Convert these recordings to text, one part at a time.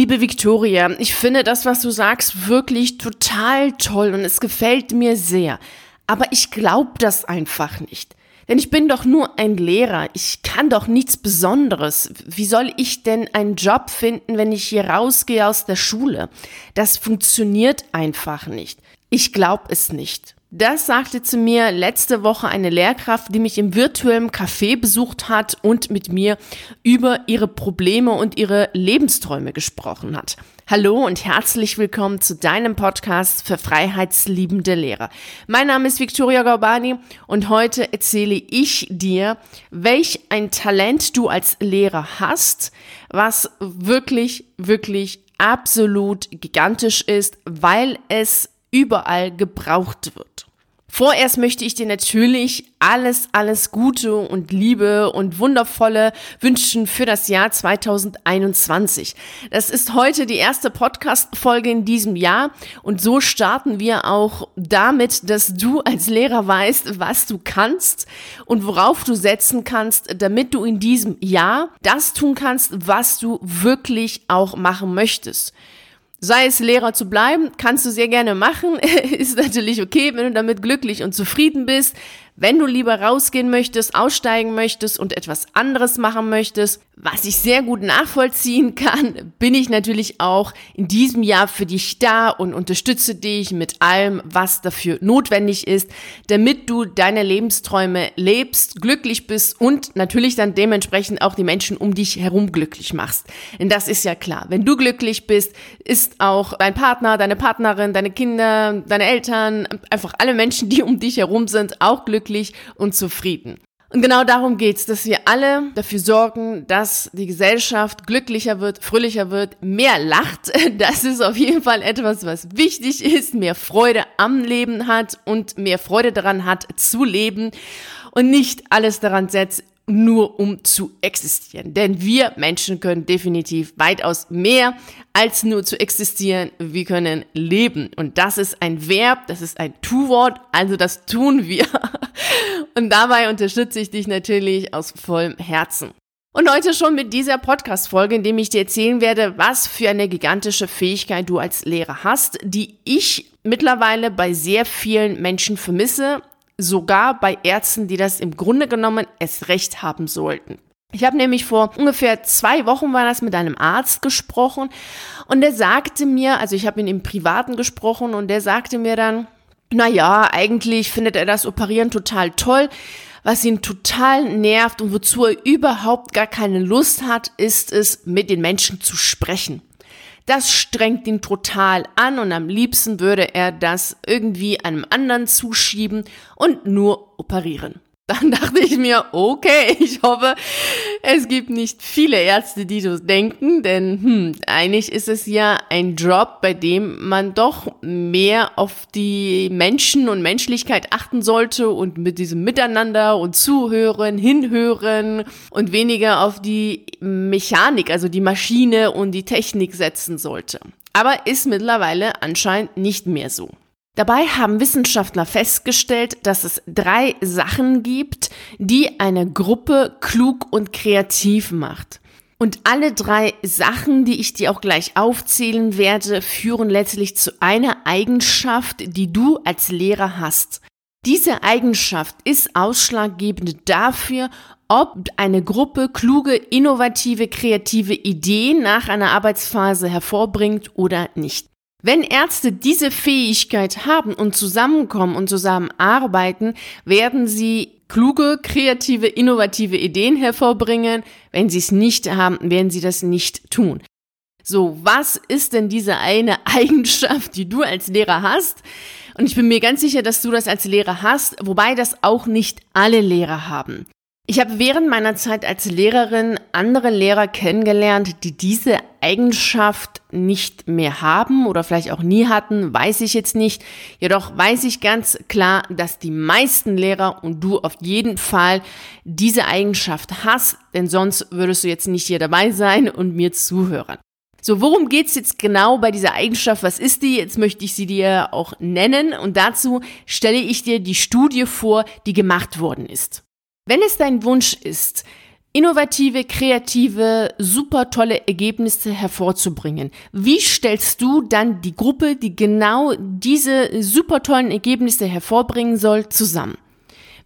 Liebe Victoria, ich finde das, was du sagst, wirklich total toll und es gefällt mir sehr. Aber ich glaube das einfach nicht. Denn ich bin doch nur ein Lehrer. Ich kann doch nichts Besonderes. Wie soll ich denn einen Job finden, wenn ich hier rausgehe aus der Schule? Das funktioniert einfach nicht. Ich glaube es nicht. Das sagte zu mir letzte Woche eine Lehrkraft, die mich im virtuellen Café besucht hat und mit mir über ihre Probleme und ihre Lebensträume gesprochen hat. Hallo und herzlich willkommen zu deinem Podcast für freiheitsliebende Lehrer. Mein Name ist Victoria Gaubani und heute erzähle ich dir, welch ein Talent du als Lehrer hast, was wirklich, wirklich absolut gigantisch ist, weil es überall gebraucht wird. Vorerst möchte ich dir natürlich alles, alles Gute und Liebe und Wundervolle wünschen für das Jahr 2021. Das ist heute die erste Podcast-Folge in diesem Jahr und so starten wir auch damit, dass du als Lehrer weißt, was du kannst und worauf du setzen kannst, damit du in diesem Jahr das tun kannst, was du wirklich auch machen möchtest. Sei es Lehrer zu bleiben, kannst du sehr gerne machen. Ist natürlich okay, wenn du damit glücklich und zufrieden bist. Wenn du lieber rausgehen möchtest, aussteigen möchtest und etwas anderes machen möchtest, was ich sehr gut nachvollziehen kann, bin ich natürlich auch in diesem Jahr für dich da und unterstütze dich mit allem, was dafür notwendig ist, damit du deine Lebensträume lebst, glücklich bist und natürlich dann dementsprechend auch die Menschen um dich herum glücklich machst. Denn das ist ja klar. Wenn du glücklich bist, ist auch dein Partner, deine Partnerin, deine Kinder, deine Eltern, einfach alle Menschen, die um dich herum sind, auch glücklich glücklich und zufrieden. Und genau darum geht's, dass wir alle dafür sorgen, dass die Gesellschaft glücklicher wird, fröhlicher wird, mehr lacht. Das ist auf jeden Fall etwas, was wichtig ist, mehr Freude am Leben hat und mehr Freude daran hat zu leben und nicht alles daran setzt, nur um zu existieren. Denn wir Menschen können definitiv weitaus mehr als nur zu existieren. Wir können leben. Und das ist ein Verb, das ist ein Tu-Wort, also das tun wir. Und dabei unterstütze ich dich natürlich aus vollem Herzen. Und heute schon mit dieser Podcast-Folge, in dem ich dir erzählen werde, was für eine gigantische Fähigkeit du als Lehrer hast, die ich mittlerweile bei sehr vielen Menschen vermisse, sogar bei Ärzten, die das im Grunde genommen es recht haben sollten. Ich habe nämlich vor ungefähr zwei Wochen war das mit einem Arzt gesprochen und der sagte mir, also ich habe ihn im Privaten gesprochen und der sagte mir dann, na ja, eigentlich findet er das Operieren total toll. Was ihn total nervt und wozu er überhaupt gar keine Lust hat, ist es, mit den Menschen zu sprechen. Das strengt ihn total an und am liebsten würde er das irgendwie einem anderen zuschieben und nur operieren. Dann dachte ich mir, okay, ich hoffe, es gibt nicht viele Ärzte, die so denken, denn hm, eigentlich ist es ja ein Job, bei dem man doch mehr auf die Menschen und Menschlichkeit achten sollte und mit diesem Miteinander und Zuhören, Hinhören und weniger auf die Mechanik, also die Maschine und die Technik setzen sollte. Aber ist mittlerweile anscheinend nicht mehr so. Dabei haben Wissenschaftler festgestellt, dass es drei Sachen gibt, die eine Gruppe klug und kreativ macht. Und alle drei Sachen, die ich dir auch gleich aufzählen werde, führen letztlich zu einer Eigenschaft, die du als Lehrer hast. Diese Eigenschaft ist ausschlaggebend dafür, ob eine Gruppe kluge, innovative, kreative Ideen nach einer Arbeitsphase hervorbringt oder nicht. Wenn Ärzte diese Fähigkeit haben und zusammenkommen und zusammenarbeiten, werden sie kluge, kreative, innovative Ideen hervorbringen. Wenn sie es nicht haben, werden sie das nicht tun. So, was ist denn diese eine Eigenschaft, die du als Lehrer hast? Und ich bin mir ganz sicher, dass du das als Lehrer hast, wobei das auch nicht alle Lehrer haben. Ich habe während meiner Zeit als Lehrerin andere Lehrer kennengelernt, die diese Eigenschaft nicht mehr haben oder vielleicht auch nie hatten, weiß ich jetzt nicht. Jedoch weiß ich ganz klar, dass die meisten Lehrer und du auf jeden Fall diese Eigenschaft hast, denn sonst würdest du jetzt nicht hier dabei sein und mir zuhören. So, worum geht's jetzt genau bei dieser Eigenschaft? Was ist die? Jetzt möchte ich sie dir auch nennen und dazu stelle ich dir die Studie vor, die gemacht worden ist. Wenn es dein Wunsch ist, innovative, kreative, super tolle Ergebnisse hervorzubringen. Wie stellst du dann die Gruppe, die genau diese super tollen Ergebnisse hervorbringen soll, zusammen?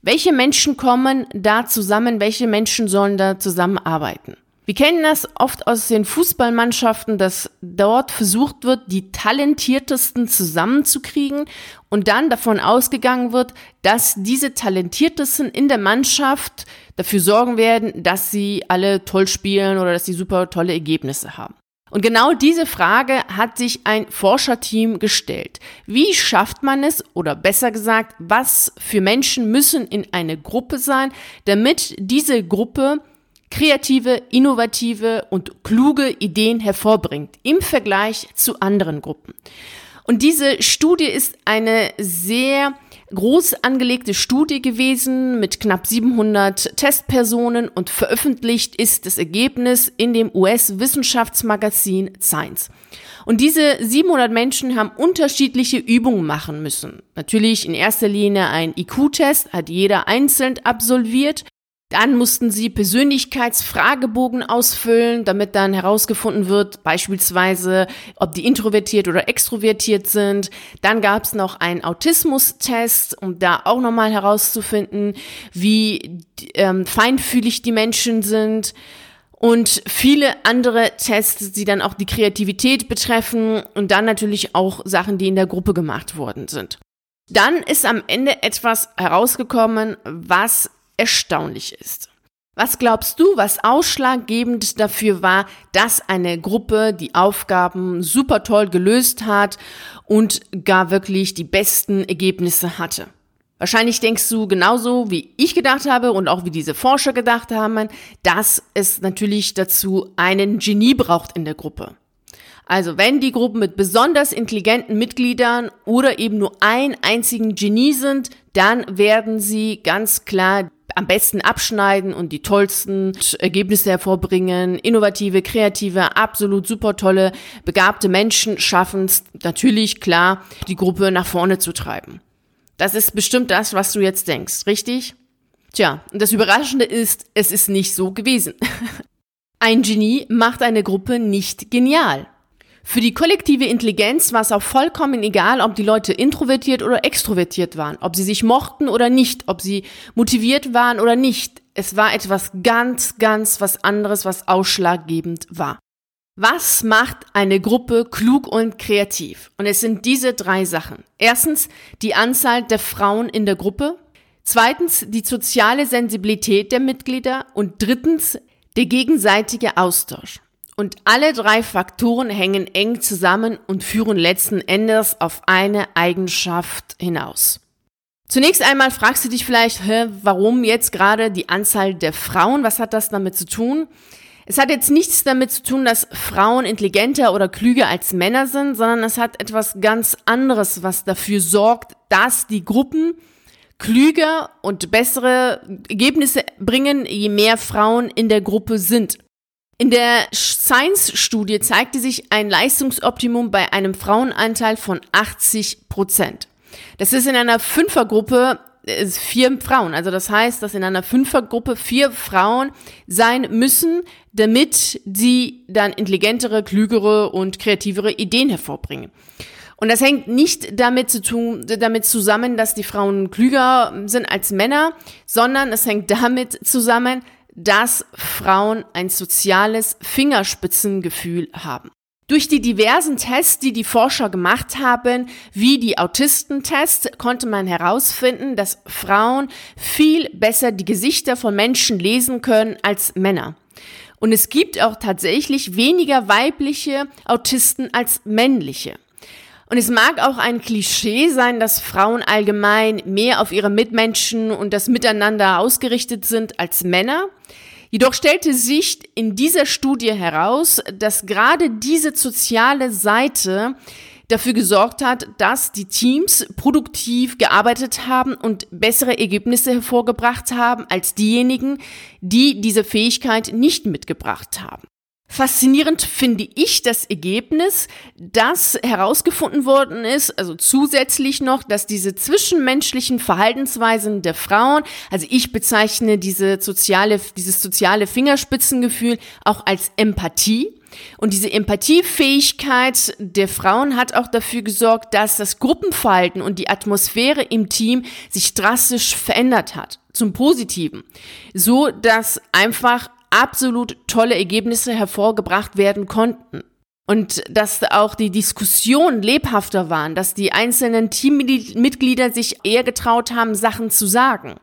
Welche Menschen kommen da zusammen? Welche Menschen sollen da zusammenarbeiten? Wir kennen das oft aus den Fußballmannschaften, dass dort versucht wird, die talentiertesten zusammenzukriegen und dann davon ausgegangen wird, dass diese talentiertesten in der Mannschaft dafür sorgen werden, dass sie alle toll spielen oder dass sie super tolle Ergebnisse haben. Und genau diese Frage hat sich ein Forscherteam gestellt. Wie schafft man es, oder besser gesagt, was für Menschen müssen in eine Gruppe sein, damit diese Gruppe kreative, innovative und kluge Ideen hervorbringt im Vergleich zu anderen Gruppen. Und diese Studie ist eine sehr groß angelegte Studie gewesen mit knapp 700 Testpersonen und veröffentlicht ist das Ergebnis in dem US-Wissenschaftsmagazin Science. Und diese 700 Menschen haben unterschiedliche Übungen machen müssen. Natürlich in erster Linie ein IQ-Test, hat jeder einzeln absolviert. Dann mussten sie Persönlichkeitsfragebogen ausfüllen, damit dann herausgefunden wird, beispielsweise, ob die introvertiert oder extrovertiert sind. Dann gab es noch einen Autismus-Test, um da auch nochmal herauszufinden, wie ähm, feinfühlig die Menschen sind. Und viele andere Tests, die dann auch die Kreativität betreffen und dann natürlich auch Sachen, die in der Gruppe gemacht worden sind. Dann ist am Ende etwas herausgekommen, was erstaunlich ist. Was glaubst du, was ausschlaggebend dafür war, dass eine Gruppe die Aufgaben super toll gelöst hat und gar wirklich die besten Ergebnisse hatte? Wahrscheinlich denkst du genauso, wie ich gedacht habe und auch wie diese Forscher gedacht haben, dass es natürlich dazu einen Genie braucht in der Gruppe. Also wenn die Gruppen mit besonders intelligenten Mitgliedern oder eben nur ein einzigen Genie sind, dann werden sie ganz klar am besten abschneiden und die tollsten Ergebnisse hervorbringen. Innovative, kreative, absolut super tolle, begabte Menschen schaffen es natürlich klar, die Gruppe nach vorne zu treiben. Das ist bestimmt das, was du jetzt denkst, richtig? Tja, und das Überraschende ist, es ist nicht so gewesen. Ein Genie macht eine Gruppe nicht genial. Für die kollektive Intelligenz war es auch vollkommen egal, ob die Leute introvertiert oder extrovertiert waren, ob sie sich mochten oder nicht, ob sie motiviert waren oder nicht. Es war etwas ganz, ganz was anderes, was ausschlaggebend war. Was macht eine Gruppe klug und kreativ? Und es sind diese drei Sachen. Erstens die Anzahl der Frauen in der Gruppe. Zweitens die soziale Sensibilität der Mitglieder. Und drittens der gegenseitige Austausch. Und alle drei Faktoren hängen eng zusammen und führen letzten Endes auf eine Eigenschaft hinaus. Zunächst einmal fragst du dich vielleicht, hä, warum jetzt gerade die Anzahl der Frauen? Was hat das damit zu tun? Es hat jetzt nichts damit zu tun, dass Frauen intelligenter oder klüger als Männer sind, sondern es hat etwas ganz anderes, was dafür sorgt, dass die Gruppen klüger und bessere Ergebnisse bringen, je mehr Frauen in der Gruppe sind. In der Science-Studie zeigte sich ein Leistungsoptimum bei einem Frauenanteil von 80 Prozent. Das ist in einer Fünfergruppe äh, vier Frauen. Also das heißt, dass in einer Fünfergruppe vier Frauen sein müssen, damit sie dann intelligentere, klügere und kreativere Ideen hervorbringen. Und das hängt nicht damit, zu tun, damit zusammen, dass die Frauen klüger sind als Männer, sondern es hängt damit zusammen, dass Frauen ein soziales Fingerspitzengefühl haben. Durch die diversen Tests, die die Forscher gemacht haben, wie die Autistentests, konnte man herausfinden, dass Frauen viel besser die Gesichter von Menschen lesen können als Männer. Und es gibt auch tatsächlich weniger weibliche Autisten als männliche. Und es mag auch ein Klischee sein, dass Frauen allgemein mehr auf ihre Mitmenschen und das Miteinander ausgerichtet sind als Männer. Jedoch stellte sich in dieser Studie heraus, dass gerade diese soziale Seite dafür gesorgt hat, dass die Teams produktiv gearbeitet haben und bessere Ergebnisse hervorgebracht haben als diejenigen, die diese Fähigkeit nicht mitgebracht haben. Faszinierend finde ich das Ergebnis, dass herausgefunden worden ist, also zusätzlich noch, dass diese zwischenmenschlichen Verhaltensweisen der Frauen, also ich bezeichne diese soziale, dieses soziale Fingerspitzengefühl auch als Empathie. Und diese Empathiefähigkeit der Frauen hat auch dafür gesorgt, dass das Gruppenverhalten und die Atmosphäre im Team sich drastisch verändert hat zum Positiven, so dass einfach absolut tolle Ergebnisse hervorgebracht werden konnten. Und dass auch die Diskussionen lebhafter waren, dass die einzelnen Teammitglieder sich eher getraut haben, Sachen zu sagen.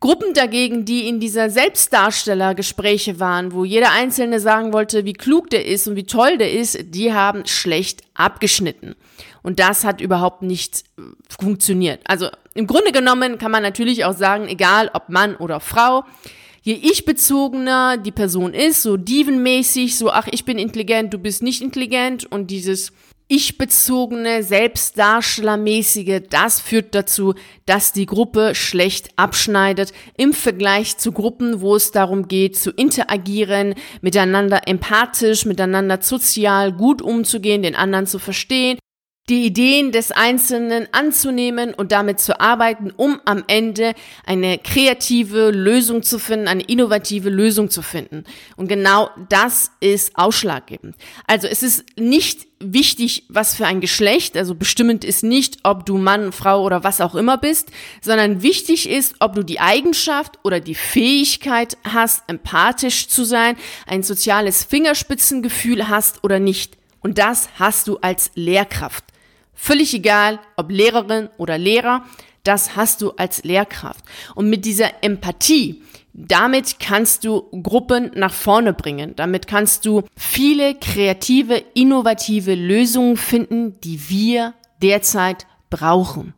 Gruppen dagegen, die in dieser Selbstdarstellergespräche waren, wo jeder Einzelne sagen wollte, wie klug der ist und wie toll der ist, die haben schlecht abgeschnitten. Und das hat überhaupt nicht äh, funktioniert. Also im Grunde genommen kann man natürlich auch sagen, egal ob Mann oder Frau, je ich-bezogener die Person ist, so dievenmäßig, so, ach, ich bin intelligent, du bist nicht intelligent und dieses ich-bezogene, selbstdarstellermäßige, das führt dazu, dass die Gruppe schlecht abschneidet im Vergleich zu Gruppen, wo es darum geht, zu interagieren, miteinander empathisch, miteinander sozial gut umzugehen, den anderen zu verstehen, die Ideen des Einzelnen anzunehmen und damit zu arbeiten, um am Ende eine kreative Lösung zu finden, eine innovative Lösung zu finden. Und genau das ist ausschlaggebend. Also es ist nicht wichtig, was für ein Geschlecht, also bestimmend ist nicht, ob du Mann, Frau oder was auch immer bist, sondern wichtig ist, ob du die Eigenschaft oder die Fähigkeit hast, empathisch zu sein, ein soziales Fingerspitzengefühl hast oder nicht. Und das hast du als Lehrkraft. Völlig egal, ob Lehrerin oder Lehrer, das hast du als Lehrkraft. Und mit dieser Empathie, damit kannst du Gruppen nach vorne bringen. Damit kannst du viele kreative, innovative Lösungen finden, die wir derzeit brauchen.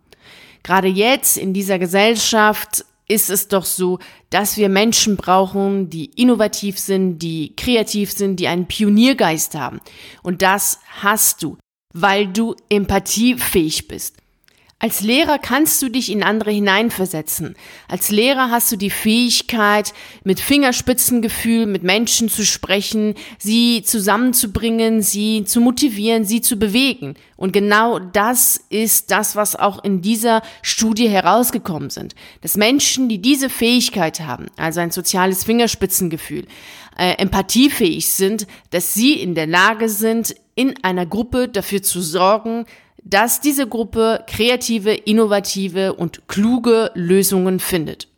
Gerade jetzt in dieser Gesellschaft ist es doch so, dass wir Menschen brauchen, die innovativ sind, die kreativ sind, die einen Pioniergeist haben. Und das hast du weil du empathiefähig bist. Als Lehrer kannst du dich in andere hineinversetzen. Als Lehrer hast du die Fähigkeit, mit Fingerspitzengefühl mit Menschen zu sprechen, sie zusammenzubringen, sie zu motivieren, sie zu bewegen. Und genau das ist das, was auch in dieser Studie herausgekommen sind. Dass Menschen, die diese Fähigkeit haben, also ein soziales Fingerspitzengefühl, äh, empathiefähig sind, dass sie in der Lage sind, in einer Gruppe dafür zu sorgen, dass diese Gruppe kreative, innovative und kluge Lösungen findet.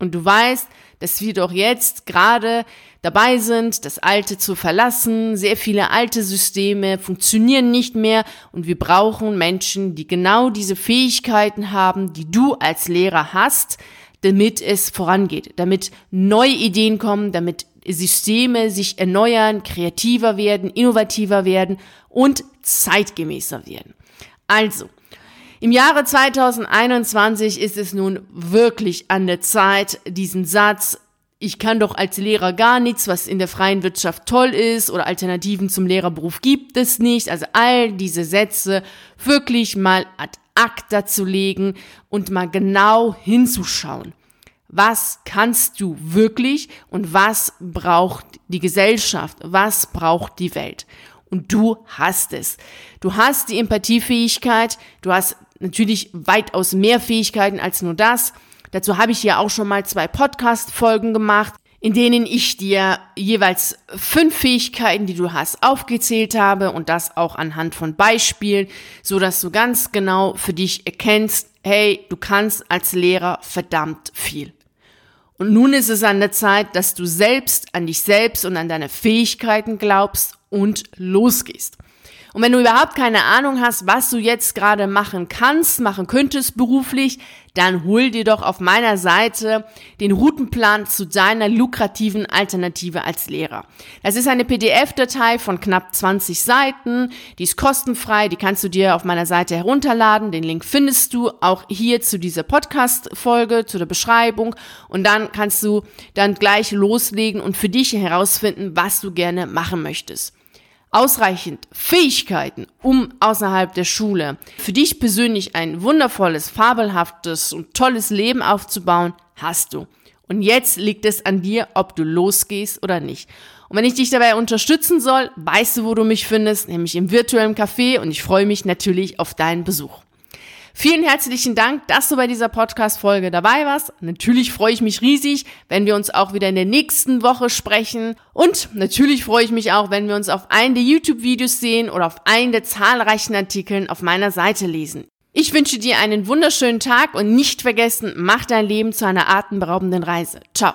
Und du weißt, dass wir doch jetzt gerade dabei sind, das Alte zu verlassen. Sehr viele alte Systeme funktionieren nicht mehr und wir brauchen Menschen, die genau diese Fähigkeiten haben, die du als Lehrer hast, damit es vorangeht, damit neue Ideen kommen, damit Systeme sich erneuern, kreativer werden, innovativer werden und zeitgemäßer werden. Also, im Jahre 2021 ist es nun wirklich an der Zeit, diesen Satz, ich kann doch als Lehrer gar nichts, was in der freien Wirtschaft toll ist oder Alternativen zum Lehrerberuf gibt es nicht. Also all diese Sätze wirklich mal ad acta zu legen und mal genau hinzuschauen was kannst du wirklich und was braucht die Gesellschaft, was braucht die Welt. Und du hast es. Du hast die Empathiefähigkeit, du hast natürlich weitaus mehr Fähigkeiten als nur das. Dazu habe ich ja auch schon mal zwei Podcast-Folgen gemacht, in denen ich dir jeweils fünf Fähigkeiten, die du hast, aufgezählt habe und das auch anhand von Beispielen, so dass du ganz genau für dich erkennst, hey, du kannst als Lehrer verdammt viel. Und nun ist es an der Zeit, dass du selbst an dich selbst und an deine Fähigkeiten glaubst und losgehst. Und wenn du überhaupt keine Ahnung hast, was du jetzt gerade machen kannst, machen könntest beruflich, dann hol dir doch auf meiner Seite den Routenplan zu deiner lukrativen Alternative als Lehrer. Das ist eine PDF-Datei von knapp 20 Seiten, die ist kostenfrei, die kannst du dir auf meiner Seite herunterladen. Den Link findest du auch hier zu dieser Podcast-Folge, zu der Beschreibung und dann kannst du dann gleich loslegen und für dich herausfinden, was du gerne machen möchtest ausreichend Fähigkeiten, um außerhalb der Schule für dich persönlich ein wundervolles, fabelhaftes und tolles Leben aufzubauen, hast du. Und jetzt liegt es an dir, ob du losgehst oder nicht. Und wenn ich dich dabei unterstützen soll, weißt du, wo du mich findest, nämlich im virtuellen Café und ich freue mich natürlich auf deinen Besuch. Vielen herzlichen Dank, dass du bei dieser Podcast-Folge dabei warst. Natürlich freue ich mich riesig, wenn wir uns auch wieder in der nächsten Woche sprechen. Und natürlich freue ich mich auch, wenn wir uns auf einen der YouTube-Videos sehen oder auf einen der zahlreichen Artikeln auf meiner Seite lesen. Ich wünsche dir einen wunderschönen Tag und nicht vergessen, mach dein Leben zu einer atemberaubenden Reise. Ciao.